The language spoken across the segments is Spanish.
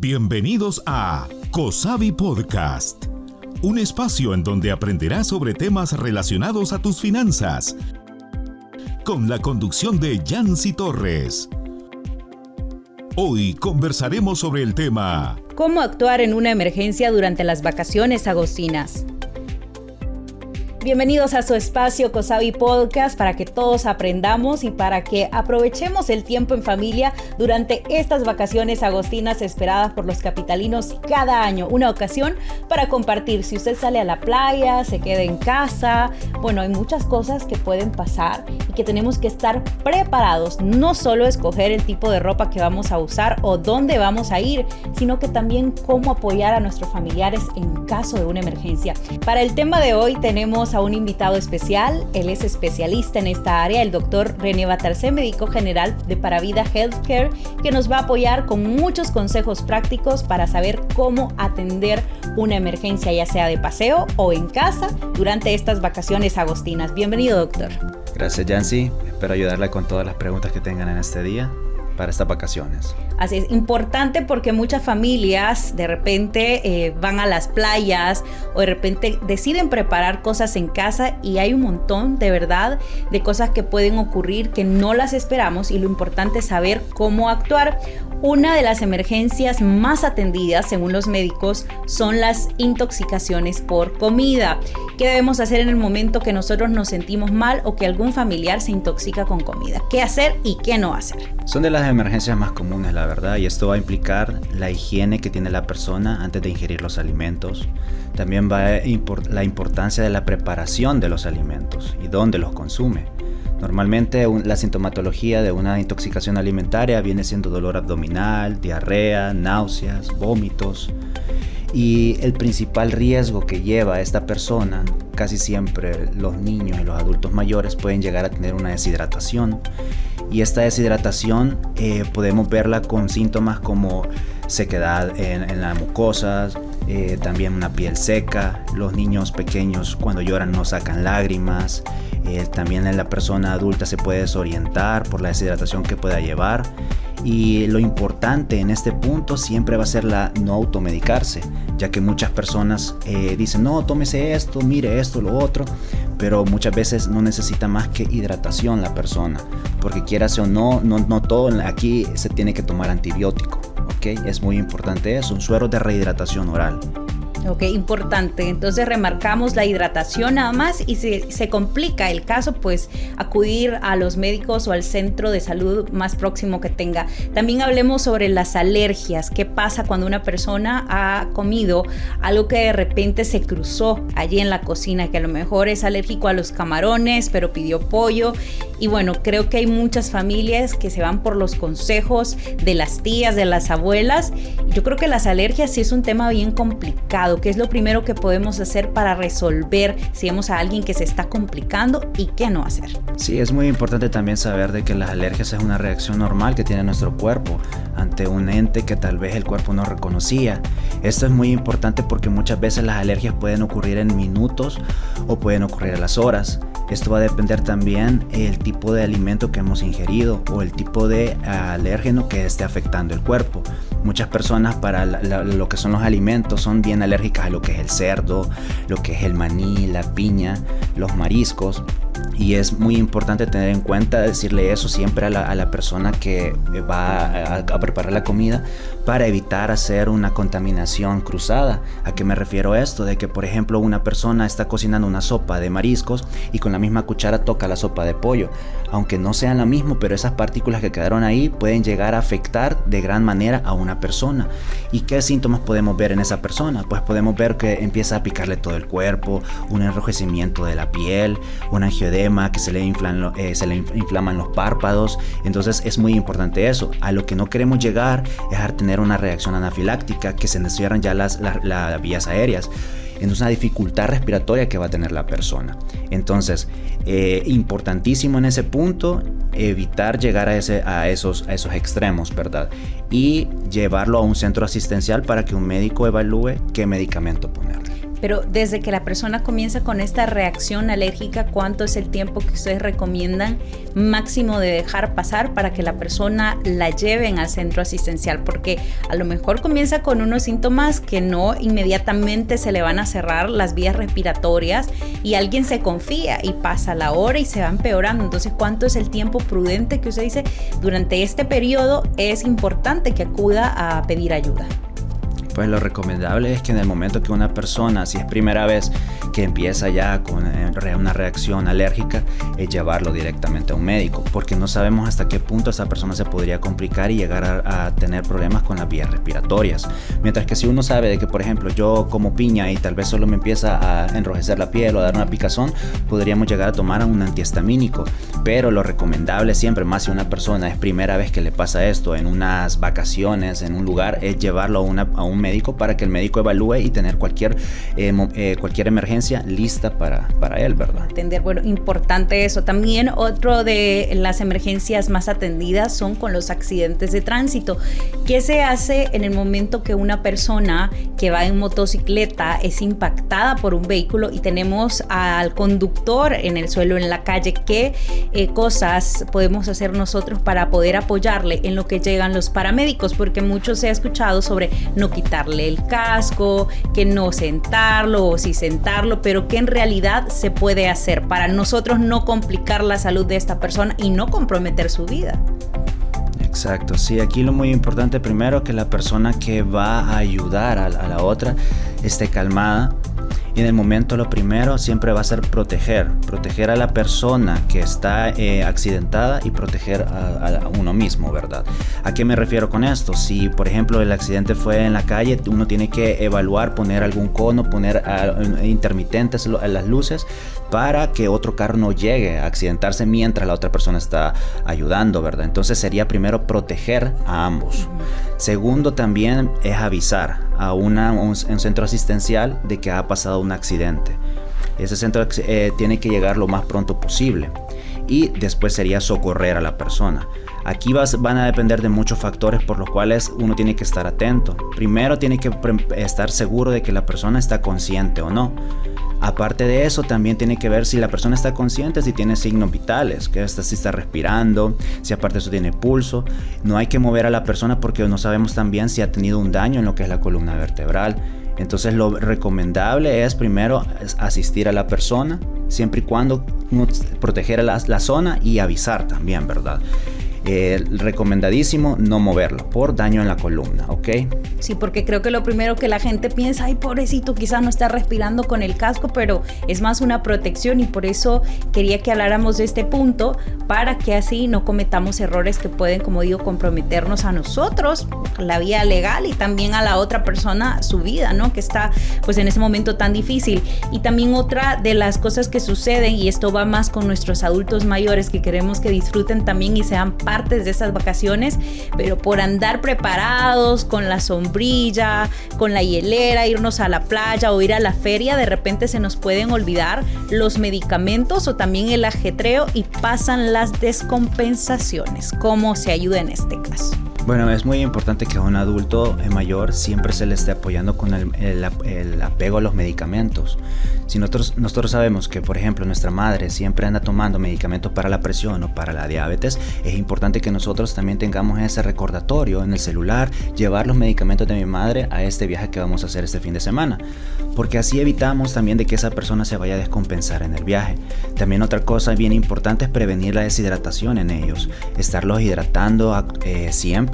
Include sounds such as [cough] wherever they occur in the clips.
Bienvenidos a COSAVI Podcast, un espacio en donde aprenderás sobre temas relacionados a tus finanzas, con la conducción de Yancy Torres. Hoy conversaremos sobre el tema ¿Cómo actuar en una emergencia durante las vacaciones agostinas? Bienvenidos a su espacio COSAVI Podcast para que todos aprendamos y para que aprovechemos el tiempo en familia durante estas vacaciones agostinas esperadas por los capitalinos cada año. Una ocasión para compartir. Si usted sale a la playa, se queda en casa, bueno, hay muchas cosas que pueden pasar y que tenemos que estar preparados. No solo escoger el tipo de ropa que vamos a usar o dónde vamos a ir, sino que también cómo apoyar a nuestros familiares en caso de una emergencia. Para el tema de hoy tenemos a un invitado especial. Él es especialista en esta área, el doctor René Batarse, médico general de Paravida Healthcare, que nos va a apoyar con muchos consejos prácticos para saber cómo atender una emergencia, ya sea de paseo o en casa, durante estas vacaciones agostinas. Bienvenido, doctor. Gracias, Yancy. Espero ayudarle con todas las preguntas que tengan en este día para estas vacaciones. Así es importante porque muchas familias de repente eh, van a las playas o de repente deciden preparar cosas en casa y hay un montón de verdad de cosas que pueden ocurrir que no las esperamos y lo importante es saber cómo actuar. Una de las emergencias más atendidas, según los médicos, son las intoxicaciones por comida. ¿Qué debemos hacer en el momento que nosotros nos sentimos mal o que algún familiar se intoxica con comida? ¿Qué hacer y qué no hacer? Son de las emergencias más comunes, la y esto va a implicar la higiene que tiene la persona antes de ingerir los alimentos. También va a la importancia de la preparación de los alimentos y dónde los consume. Normalmente la sintomatología de una intoxicación alimentaria viene siendo dolor abdominal, diarrea, náuseas, vómitos. Y el principal riesgo que lleva esta persona, casi siempre los niños y los adultos mayores pueden llegar a tener una deshidratación. Y esta deshidratación eh, podemos verla con síntomas como sequedad en, las mucosas, eh, también una piel seca. Los niños pequeños cuando lloran no sacan lágrimas. Eh, también en la persona adulta se puede desorientar por la deshidratación que pueda llevar. Y lo importante en este punto siempre va a ser la no automedicarse, ya que muchas personas eh, dicen, no, tómese esto, mire esto, lo otro, pero muchas veces no necesita más que hidratación la persona, porque quieras o no, no, no todo aquí se tiene que tomar antibiótico, ¿ok? Es muy importante eso, un suero de rehidratación oral. Ok, importante. Entonces remarcamos la hidratación nada más y si se complica el caso, pues acudir a los médicos o al centro de salud más próximo que tenga. También hablemos sobre las alergias. ¿Qué pasa cuando una persona ha comido algo que de repente se cruzó allí en la cocina, que a lo mejor es alérgico a los camarones, pero pidió pollo? Y bueno, creo que hay muchas familias que se van por los consejos de las tías, de las abuelas. Yo creo que las alergias sí es un tema bien complicado qué es lo primero que podemos hacer para resolver si vemos a alguien que se está complicando y qué no hacer. Sí, es muy importante también saber de que las alergias es una reacción normal que tiene nuestro cuerpo ante un ente que tal vez el cuerpo no reconocía. Esto es muy importante porque muchas veces las alergias pueden ocurrir en minutos o pueden ocurrir a las horas. Esto va a depender también el tipo de alimento que hemos ingerido o el tipo de alérgeno que esté afectando el cuerpo. Muchas personas para lo que son los alimentos son bien lo que es el cerdo, lo que es el maní, la piña, los mariscos. Y es muy importante tener en cuenta, decirle eso siempre a la, persona que va a, preparar la comida para evitar hacer una contaminación cruzada. ¿A qué me refiero a esto? De que, por ejemplo, una persona está cocinando una sopa de mariscos y con la misma cuchara toca la sopa de pollo. Aunque no sean lo mismo, pero esas partículas que quedaron ahí pueden llegar a afectar de gran manera a una persona. ¿Y qué síntomas podemos ver en esa persona? Pues podemos ver que empieza a picarle todo el cuerpo, un enrojecimiento de la piel, un angioedema que se le, inflan, eh, se le inflaman los párpados. Entonces es muy importante eso. A lo que no queremos llegar es a tener una reacción anafiláctica, que se nos ya las, las, vías aéreas. Entonces una dificultad respiratoria que va a tener la persona. Entonces, eh, importantísimo en ese punto, evitar llegar a, ese, a, esos, a esos extremos, ¿verdad? Y llevarlo a un centro asistencial para que un médico evalúe qué medicamento ponerle. Pero desde que la persona comienza con esta reacción alérgica, ¿cuánto es el tiempo que ustedes recomiendan máximo de dejar pasar para que la persona la lleven al centro asistencial? Porque a lo mejor comienza con unos síntomas que no inmediatamente se le van a cerrar las vías respiratorias y alguien se confía y pasa la hora y se va empeorando. Entonces, ¿cuánto es el tiempo prudente que usted dice durante este periodo es importante que acuda a pedir ayuda? Pues lo recomendable es que en el momento que una persona, si es primera vez que empieza ya con eh, una reacción alérgica, es llevarlo directamente a un médico, porque no sabemos hasta qué punto esa persona se podría complicar y llegar a, tener problemas con las vías respiratorias. Mientras que si uno sabe de que, por ejemplo, yo como piña y tal vez solo me empieza a enrojecer la piel o a dar una picazón, podríamos llegar a tomar un antihistamínico. Pero lo recomendable siempre, más si una persona es primera vez que le pasa esto en unas vacaciones, en un lugar, es llevarlo a, a un médico para que el médico evalúe y tener cualquier, eh, eh, cualquier emergencia lista para, para él, ¿verdad? Entender, bueno, importante eso. También otro de las emergencias más atendidas son con los accidentes de tránsito. ¿Qué se hace en el momento que una persona que va en motocicleta es impactada por un vehículo y tenemos al conductor en el suelo, en la calle? ¿Qué eh, cosas podemos hacer nosotros para poder apoyarle en lo que llegan los paramédicos? Porque mucho se ha escuchado sobre no quitar quitarle el casco, que no sentarlo o sí sentarlo, pero que en realidad se puede hacer para nosotros no complicar la salud de esta persona y no comprometer su vida. Exacto, sí, aquí lo muy importante primero que la persona que va a ayudar a, a la otra esté calmada, en el momento lo primero siempre va a ser proteger, proteger a la persona que está eh, accidentada y proteger a, uno mismo, ¿verdad? ¿A qué me refiero con esto? Si por ejemplo el accidente fue en la calle, uno tiene que evaluar, poner algún cono, poner uh, intermitentes las luces para que otro carro no llegue a accidentarse mientras la otra persona está ayudando, ¿verdad? Entonces sería primero proteger a ambos. Segundo también es avisar a una, un, centro asistencial de que ha pasado un accidente. Ese centro eh, tiene que llegar lo más pronto posible y después sería socorrer a la persona. Aquí vas, van a depender de muchos factores por los cuales uno tiene que estar atento. Primero tiene que estar seguro de que la persona está consciente o no. Aparte de eso, también tiene que ver si la persona está consciente, si tiene signos vitales, que está, si está respirando, si aparte de eso tiene pulso. No hay que mover a la persona porque no sabemos también si ha tenido un daño en lo que es la columna vertebral. Entonces lo recomendable es primero asistir a la persona, siempre y cuando proteger la, la zona y avisar también, ¿verdad? Eh, recomendadísimo no moverlo por daño en la columna, ¿ok? Sí, porque creo que lo primero que la gente piensa, ay, pobrecito, quizás no está respirando con el casco, pero es más una protección y por eso quería que habláramos de este punto para que así no cometamos errores que pueden, como digo, comprometernos a nosotros, la vía legal y también a la otra persona su vida, ¿no? Que está pues en ese momento tan difícil. Y también otra de las cosas que suceden, y esto va más con nuestros adultos mayores que queremos que disfruten también y sean de esas vacaciones, pero por andar preparados con la sombrilla, con la hielera, irnos a la playa o ir a la feria, de repente se nos pueden olvidar los medicamentos o también el ajetreo y pasan las descompensaciones. ¿Cómo se ayuda en este caso? Bueno, es muy importante que a un adulto mayor siempre se le esté apoyando con el, apego a los medicamentos. Si nosotros, nosotros sabemos que, por ejemplo, nuestra madre siempre anda tomando medicamentos para la presión o para la diabetes, es importante que nosotros también tengamos ese recordatorio en el celular, llevar los medicamentos de mi madre a este viaje que vamos a hacer este fin de semana. Porque así evitamos también de que esa persona se vaya a descompensar en el viaje. También otra cosa bien importante es prevenir la deshidratación en ellos, estarlos hidratando eh, siempre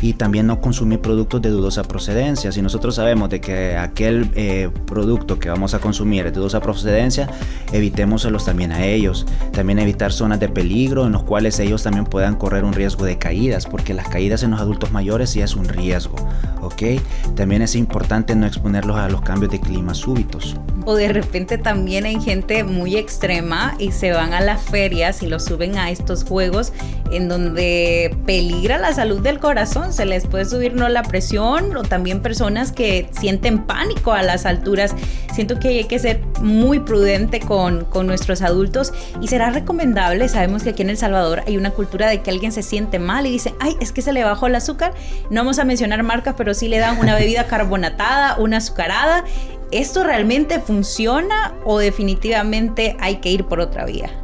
y también no consumir productos de dudosa procedencia. Si nosotros sabemos de que aquel eh, producto que vamos a consumir de dudosa procedencia, evitémoselos también a ellos. También evitar zonas de peligro en los cuales ellos también puedan correr un riesgo de caídas, porque las caídas en los adultos mayores sí es un riesgo, ¿ok? También es importante no exponerlos a los cambios de clima súbitos. O de repente también hay gente muy extrema y se van a las ferias y los suben a estos juegos en donde peligra la salud del corazón, se les puede subir no la presión o también personas que sienten pánico a las alturas. Siento que hay que ser muy prudente con, con nuestros adultos y será recomendable, sabemos que aquí en El Salvador hay una cultura de que alguien se siente mal y dice, ay, es que se le bajó el azúcar. No vamos a mencionar marcas, pero sí le dan una bebida [laughs] carbonatada, una azucarada ¿esto realmente funciona o definitivamente hay que ir por otra vía?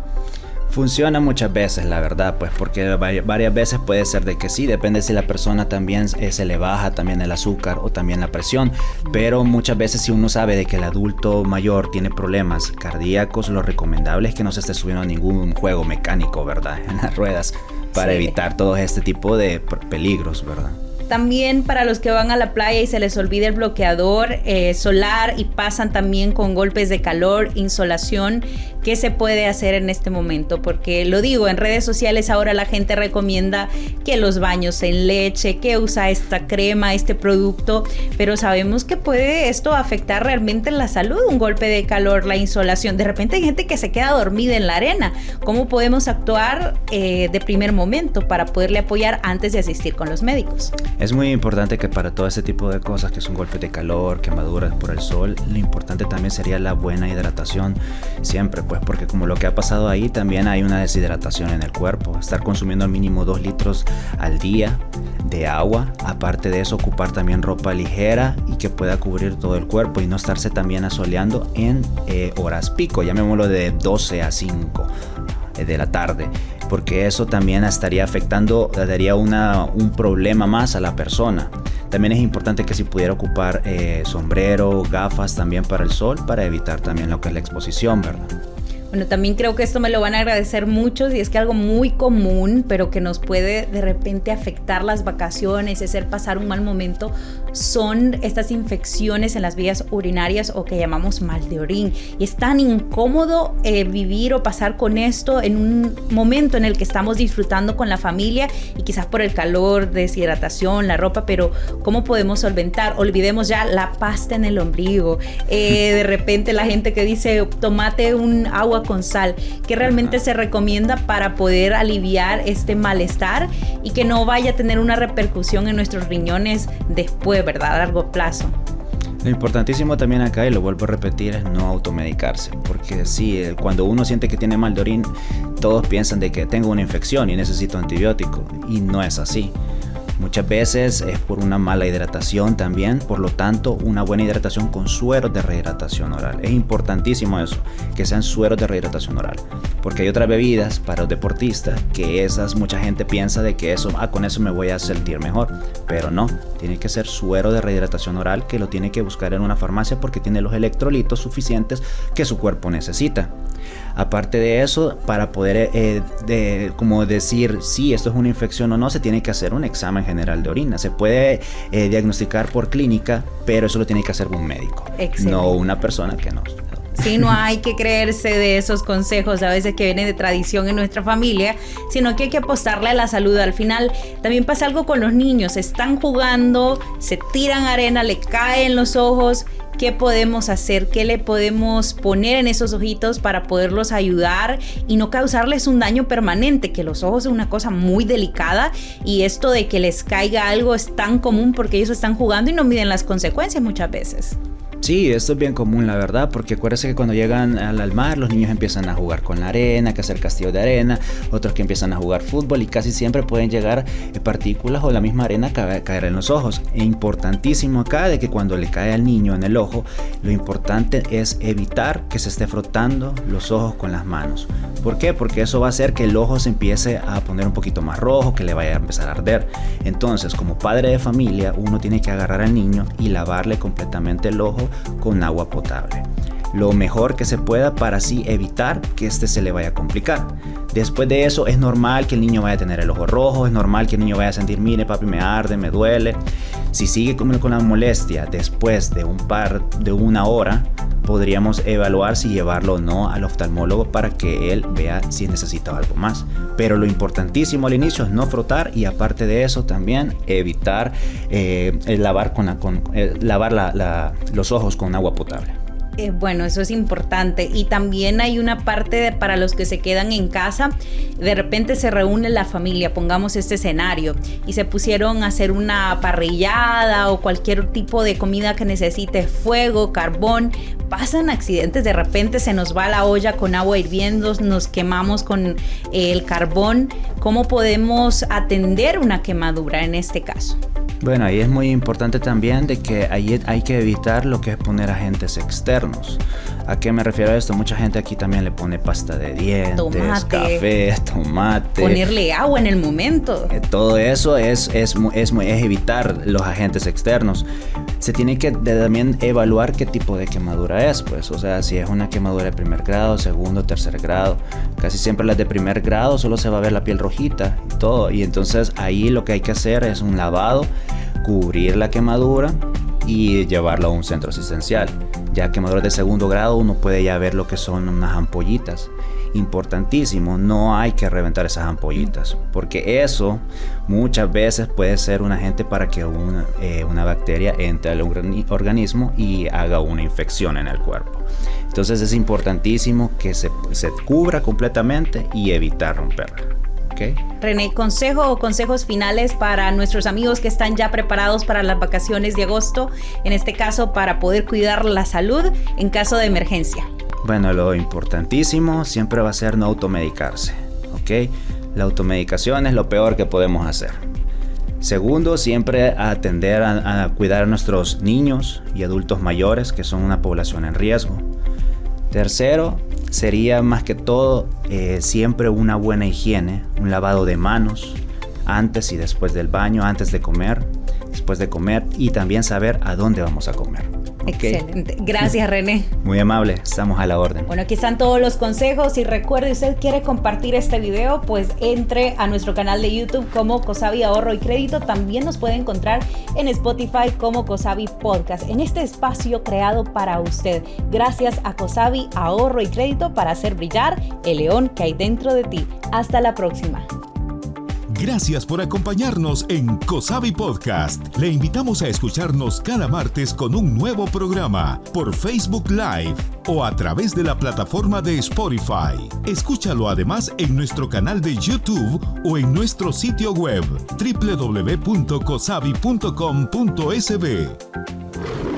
Funciona muchas veces, la verdad, pues porque varias veces puede ser de que sí, depende si la persona también eh, se le baja también el azúcar o también la presión, pero muchas veces si uno sabe de que el adulto mayor tiene problemas cardíacos, lo recomendable es que no se esté subiendo a ningún juego mecánico, ¿verdad? [laughs] En las ruedas, para evitar todo este tipo de peligros, ¿verdad? También para los que van a la playa y se les olvida el bloqueador eh, solar y pasan también con golpes de calor, insolación, ¿qué se puede hacer en este momento? Porque lo digo, en redes sociales ahora la gente recomienda que los baños en leche, que usa esta crema, este producto, pero sabemos que puede esto afectar realmente la salud, un golpe de calor, la insolación. De repente hay gente que se queda dormida en la arena. ¿Cómo podemos actuar eh, de primer momento para poderle apoyar antes de asistir con los médicos? Es muy importante que para todo ese tipo de cosas, que son golpes de calor, quemaduras por el sol, lo importante también sería la buena hidratación siempre, pues porque como lo que ha pasado ahí, también hay una deshidratación en el cuerpo. Estar consumiendo al mínimo 2 litros al día de agua, aparte de eso ocupar también ropa ligera y que pueda cubrir todo el cuerpo y no estarse también asoleando en eh, horas pico, llamémoslo de 12 a 5 eh, de la tarde porque eso también estaría afectando, daría una, un problema más a la persona. También es importante que si pudiera ocupar eh, sombrero, gafas también para el sol, para evitar también lo que es la exposición, ¿verdad? Bueno, también creo que esto me lo van a agradecer muchos y es que algo muy común, pero que nos puede de repente afectar las vacaciones, hacer pasar un mal momento, son estas infecciones en las vías urinarias o que llamamos mal de orín. Y es tan incómodo eh, vivir o pasar con esto en un momento en el que estamos disfrutando con la familia y quizás por el calor, deshidratación, la ropa, pero ¿cómo podemos solventar? Olvidemos ya la pasta en el ombligo. Eh, de repente la gente que dice, tomate un agua con sal, que realmente se recomienda para poder aliviar este malestar y que no vaya a tener una repercusión en nuestros riñones después, ¿verdad? A largo plazo. Lo importantísimo también acá, y lo vuelvo a repetir, es no automedicarse. Porque si cuando uno siente que tiene mal de orín, todos piensan de que tengo una infección y necesito antibiótico. Y no es así. Muchas veces es por una mala hidratación también, por lo tanto una buena hidratación con sueros de rehidratación oral. Es importantísimo eso, que sean sueros de rehidratación oral, porque hay otras bebidas para los deportistas que esas mucha gente piensa de que eso, ah, con eso me voy a sentir mejor, pero no, tiene que ser suero de rehidratación oral que lo tiene que buscar en una farmacia porque tiene los electrolitos suficientes que su cuerpo necesita. Aparte de eso, para poder eh, como decir si esto es una infección o no, se tiene que hacer un examen general de orina. Se puede eh, diagnosticar por clínica, pero eso lo tiene que hacer un médico, no una persona que no. Sí, no hay que creerse de esos consejos a veces que vienen de tradición en nuestra familia, sino que hay que apostarle a la salud. Al final también pasa algo con los niños, están jugando, se tiran arena, le caen los ojos qué podemos hacer, qué le podemos poner en esos ojitos para poderlos ayudar y no causarles un daño permanente, que los ojos es una cosa muy delicada y esto de que les caiga algo es tan común porque ellos están jugando y no miden las consecuencias muchas veces. Sí, esto es bien común, la verdad, porque acuérdense que cuando llegan al, mar, los niños empiezan a jugar con la arena, que hacer castillo de arena, otros que empiezan a jugar fútbol y casi siempre pueden llegar eh, partículas o la misma arena caer, caer en los ojos. E importantísimo acá de que cuando le cae al niño en el ojo, lo importante es evitar que se esté frotando los ojos con las manos. ¿Por qué? Porque eso va a hacer que el ojo se empiece a poner un poquito más rojo, que le vaya a empezar a arder. Entonces, como padre de familia, uno tiene que agarrar al niño y lavarle completamente el ojo con agua potable. Lo mejor que se pueda para así evitar que este se le vaya a complicar. Después de eso es normal que el niño vaya a tener el ojo rojo, es normal que el niño vaya a sentir, mire papi me arde, me duele. Si sigue con, la molestia después de un par de una hora, podríamos evaluar si llevarlo o no al oftalmólogo para que él vea si necesita algo más. Pero lo importantísimo al inicio es no frotar y aparte de eso también evitar eh, lavar, con, eh, lavar los ojos con agua potable. Eh, bueno, eso es importante. Y también hay una parte para los que se quedan en casa. De repente se reúne la familia, pongamos este escenario, y se pusieron a hacer una parrillada o cualquier tipo de comida que necesite fuego, carbón. Pasan accidentes, de repente se nos va la olla con agua hirviendo, nos quemamos con el carbón. ¿Cómo podemos atender una quemadura en este caso? Bueno, ahí es muy importante también de que ahí hay que evitar lo que es poner agentes externos. ¿A qué me refiero a esto? Mucha gente aquí también le pone pasta de dientes, café, tomate. Ponerle agua en el momento. Eh, todo eso es, es, es, es evitar los agentes externos se tiene que también evaluar qué tipo de quemadura es, pues, o sea, si es una quemadura de primer grado, segundo, tercer grado. Casi siempre las de primer grado solo se va a ver la piel rojita y todo, y entonces ahí lo que hay que hacer es un lavado, cubrir la quemadura y llevarlo a un centro asistencial. Ya quemaduras de segundo grado uno puede ya ver lo que son unas ampollitas importantísimo, no hay que reventar esas ampollitas, porque eso muchas veces puede ser un agente para que una, eh, una bacteria entre al organismo y haga una infección en el cuerpo. Entonces es importantísimo que se, se cubra completamente y evitar romperla. Okay. René, consejo o consejos finales para nuestros amigos que están ya preparados para las vacaciones de agosto, en este caso para poder cuidar la salud en caso de emergencia. Bueno, lo importantísimo siempre va a ser no automedicarse, ¿ok? La automedicación es lo peor que podemos hacer. Segundo, siempre atender a, cuidar a nuestros niños y adultos mayores, que son una población en riesgo. Tercero, sería más que todo eh, siempre una buena higiene, un lavado de manos antes y después del baño, antes de comer, después de comer y también saber a dónde vamos a comer. Excelente. Gracias, René. Muy amable, estamos a la orden. Bueno, aquí están todos los consejos y recuerde, usted quiere compartir este video, pues entre a nuestro canal de YouTube como Cosabi Ahorro y Crédito. También nos puede encontrar en Spotify como Cosabi Podcast, en este espacio creado para usted. Gracias a Cosabi Ahorro y Crédito para hacer brillar el león que hay dentro de ti. Hasta la próxima. Gracias por acompañarnos en Cosavi Podcast. Le invitamos a escucharnos cada martes con un nuevo programa por Facebook Live o a través de la plataforma de Spotify. Escúchalo además en nuestro canal de YouTube o en nuestro sitio web www.cosavi.com.sb.